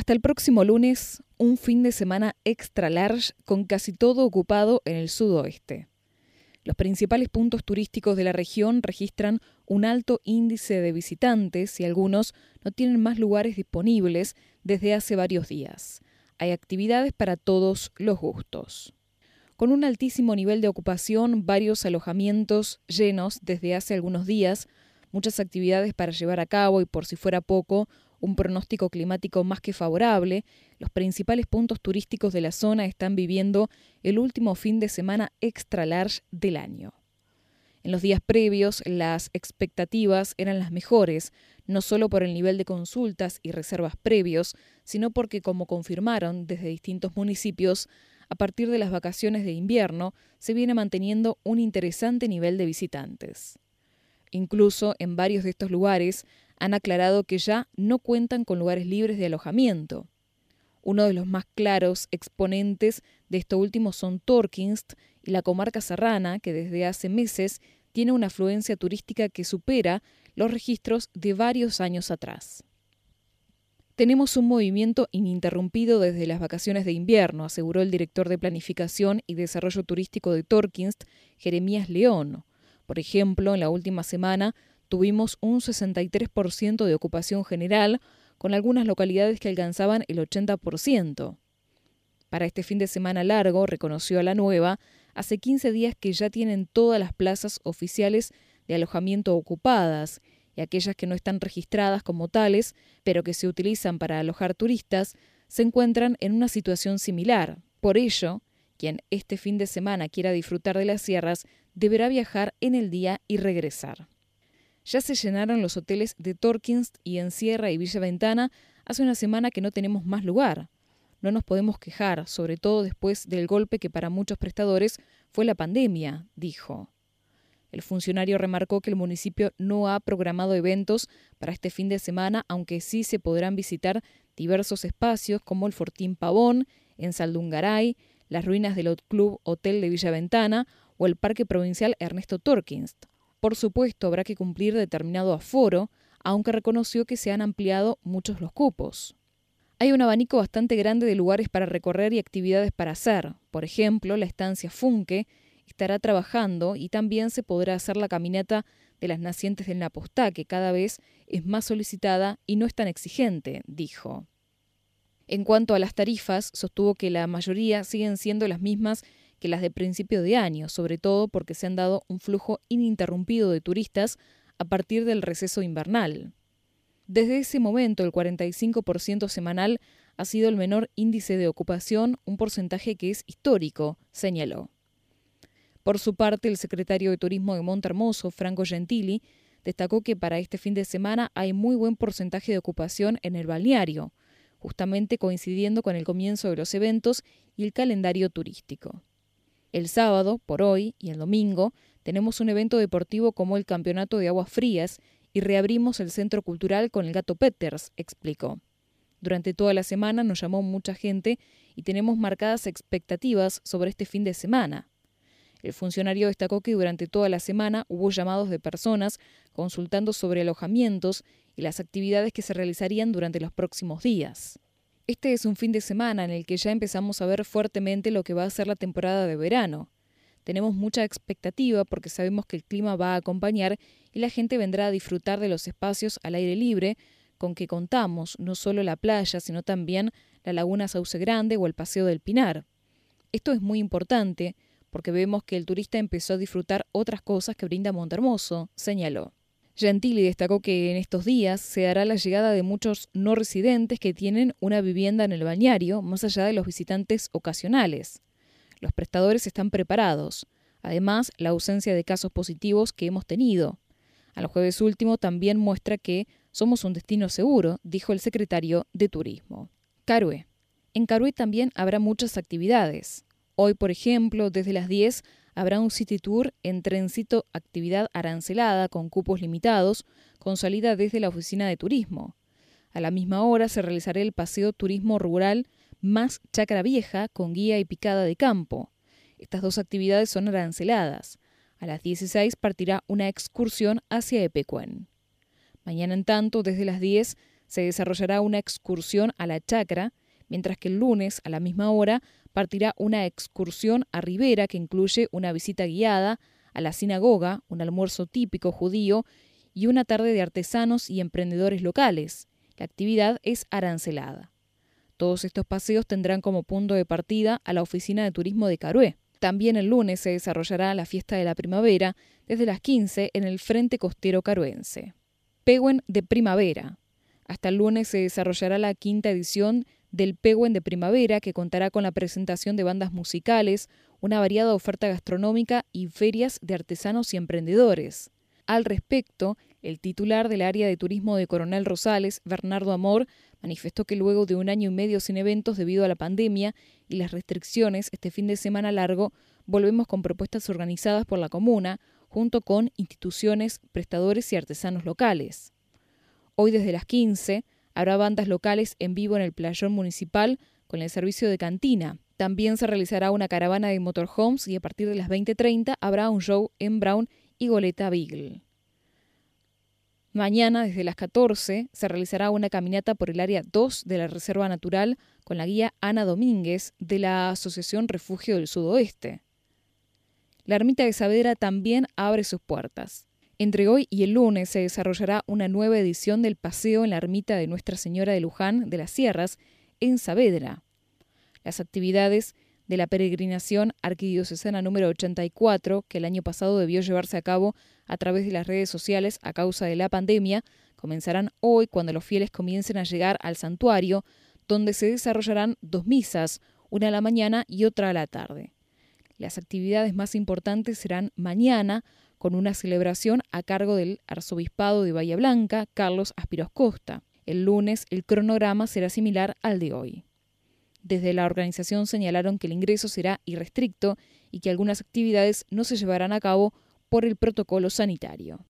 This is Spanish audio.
Hasta el próximo lunes, un fin de semana extra large con casi todo ocupado en el sudoeste. Los principales puntos turísticos de la región registran un alto índice de visitantes y algunos no tienen más lugares disponibles desde hace varios días. Hay actividades para todos los gustos. Con un altísimo nivel de ocupación, varios alojamientos llenos desde hace algunos días, muchas actividades para llevar a cabo y por si fuera poco, un pronóstico climático más que favorable, los principales puntos turísticos de la zona están viviendo el último fin de semana extra large del año. En los días previos, las expectativas eran las mejores, no solo por el nivel de consultas y reservas previos, sino porque, como confirmaron desde distintos municipios, a partir de las vacaciones de invierno se viene manteniendo un interesante nivel de visitantes. Incluso en varios de estos lugares han aclarado que ya no cuentan con lugares libres de alojamiento. Uno de los más claros exponentes de esto último son Torkinst y la comarca serrana, que desde hace meses tiene una afluencia turística que supera los registros de varios años atrás. Tenemos un movimiento ininterrumpido desde las vacaciones de invierno, aseguró el director de Planificación y Desarrollo Turístico de Torkinst, Jeremías León. Por ejemplo, en la última semana tuvimos un 63% de ocupación general, con algunas localidades que alcanzaban el 80%. Para este fin de semana largo, reconoció a la nueva, hace 15 días que ya tienen todas las plazas oficiales de alojamiento ocupadas y aquellas que no están registradas como tales, pero que se utilizan para alojar turistas, se encuentran en una situación similar. Por ello, quien este fin de semana quiera disfrutar de las sierras deberá viajar en el día y regresar. Ya se llenaron los hoteles de Torkins y en Sierra y Villa Ventana hace una semana que no tenemos más lugar. No nos podemos quejar, sobre todo después del golpe que para muchos prestadores fue la pandemia, dijo. El funcionario remarcó que el municipio no ha programado eventos para este fin de semana, aunque sí se podrán visitar diversos espacios como el Fortín Pavón, en Saldungaray, las ruinas del Club Hotel de Villa Ventana o el Parque Provincial Ernesto Torkinst. Por supuesto, habrá que cumplir determinado aforo, aunque reconoció que se han ampliado muchos los cupos. Hay un abanico bastante grande de lugares para recorrer y actividades para hacer. Por ejemplo, la estancia Funke estará trabajando y también se podrá hacer la caminata de las nacientes del Napostá, que cada vez es más solicitada y no es tan exigente, dijo. En cuanto a las tarifas, sostuvo que la mayoría siguen siendo las mismas que las de principio de año, sobre todo porque se han dado un flujo ininterrumpido de turistas a partir del receso invernal. Desde ese momento, el 45% semanal ha sido el menor índice de ocupación, un porcentaje que es histórico, señaló. Por su parte, el secretario de Turismo de Montermoso, Franco Gentili, destacó que para este fin de semana hay muy buen porcentaje de ocupación en el balneario, justamente coincidiendo con el comienzo de los eventos y el calendario turístico. El sábado, por hoy y el domingo, tenemos un evento deportivo como el Campeonato de Aguas Frías y reabrimos el Centro Cultural con el Gato Peters, explicó. Durante toda la semana nos llamó mucha gente y tenemos marcadas expectativas sobre este fin de semana. El funcionario destacó que durante toda la semana hubo llamados de personas consultando sobre alojamientos y las actividades que se realizarían durante los próximos días. Este es un fin de semana en el que ya empezamos a ver fuertemente lo que va a ser la temporada de verano. Tenemos mucha expectativa porque sabemos que el clima va a acompañar y la gente vendrá a disfrutar de los espacios al aire libre con que contamos, no solo la playa, sino también la laguna Sauce Grande o el Paseo del Pinar. Esto es muy importante porque vemos que el turista empezó a disfrutar otras cosas que brinda Montermoso, señaló. Gentili destacó que en estos días se dará la llegada de muchos no residentes que tienen una vivienda en el balneario, más allá de los visitantes ocasionales. Los prestadores están preparados. Además, la ausencia de casos positivos que hemos tenido. Al jueves último también muestra que somos un destino seguro, dijo el secretario de Turismo. Carué. En Carué también habrá muchas actividades. Hoy, por ejemplo, desde las 10 habrá un City Tour en trencito actividad arancelada con cupos limitados, con salida desde la oficina de turismo. A la misma hora se realizará el paseo turismo rural más Chácara Vieja con guía y picada de campo. Estas dos actividades son aranceladas. A las 16 partirá una excursión hacia Epecuén. Mañana, en tanto, desde las 10 se desarrollará una excursión a la chacra, mientras que el lunes, a la misma hora, partirá una excursión a Rivera que incluye una visita guiada a la sinagoga, un almuerzo típico judío y una tarde de artesanos y emprendedores locales. La actividad es arancelada. Todos estos paseos tendrán como punto de partida a la oficina de turismo de Carué. También el lunes se desarrollará la fiesta de la primavera desde las 15 en el Frente Costero Caruense. Peguen de Primavera. Hasta el lunes se desarrollará la quinta edición del Peguen de Primavera, que contará con la presentación de bandas musicales, una variada oferta gastronómica y ferias de artesanos y emprendedores. Al respecto, el titular del área de turismo de Coronel Rosales, Bernardo Amor, manifestó que luego de un año y medio sin eventos debido a la pandemia y las restricciones, este fin de semana largo, volvemos con propuestas organizadas por la comuna, junto con instituciones, prestadores y artesanos locales. Hoy desde las 15 habrá bandas locales en vivo en el playón municipal con el servicio de cantina. También se realizará una caravana de motorhomes y a partir de las 20.30 habrá un show en Brown y Goleta Beagle. Mañana, desde las 14, se realizará una caminata por el área 2 de la Reserva Natural con la guía Ana Domínguez de la Asociación Refugio del Sudoeste. La ermita de Saavedra también abre sus puertas. Entre hoy y el lunes se desarrollará una nueva edición del paseo en la ermita de Nuestra Señora de Luján de las Sierras, en Saavedra. Las actividades de la peregrinación arquidiocesana número 84, que el año pasado debió llevarse a cabo a través de las redes sociales a causa de la pandemia, comenzarán hoy cuando los fieles comiencen a llegar al santuario, donde se desarrollarán dos misas, una a la mañana y otra a la tarde. Las actividades más importantes serán mañana, con una celebración a cargo del arzobispado de Bahía Blanca, Carlos Aspiros Costa. El lunes el cronograma será similar al de hoy. Desde la organización señalaron que el ingreso será irrestricto y que algunas actividades no se llevarán a cabo por el protocolo sanitario.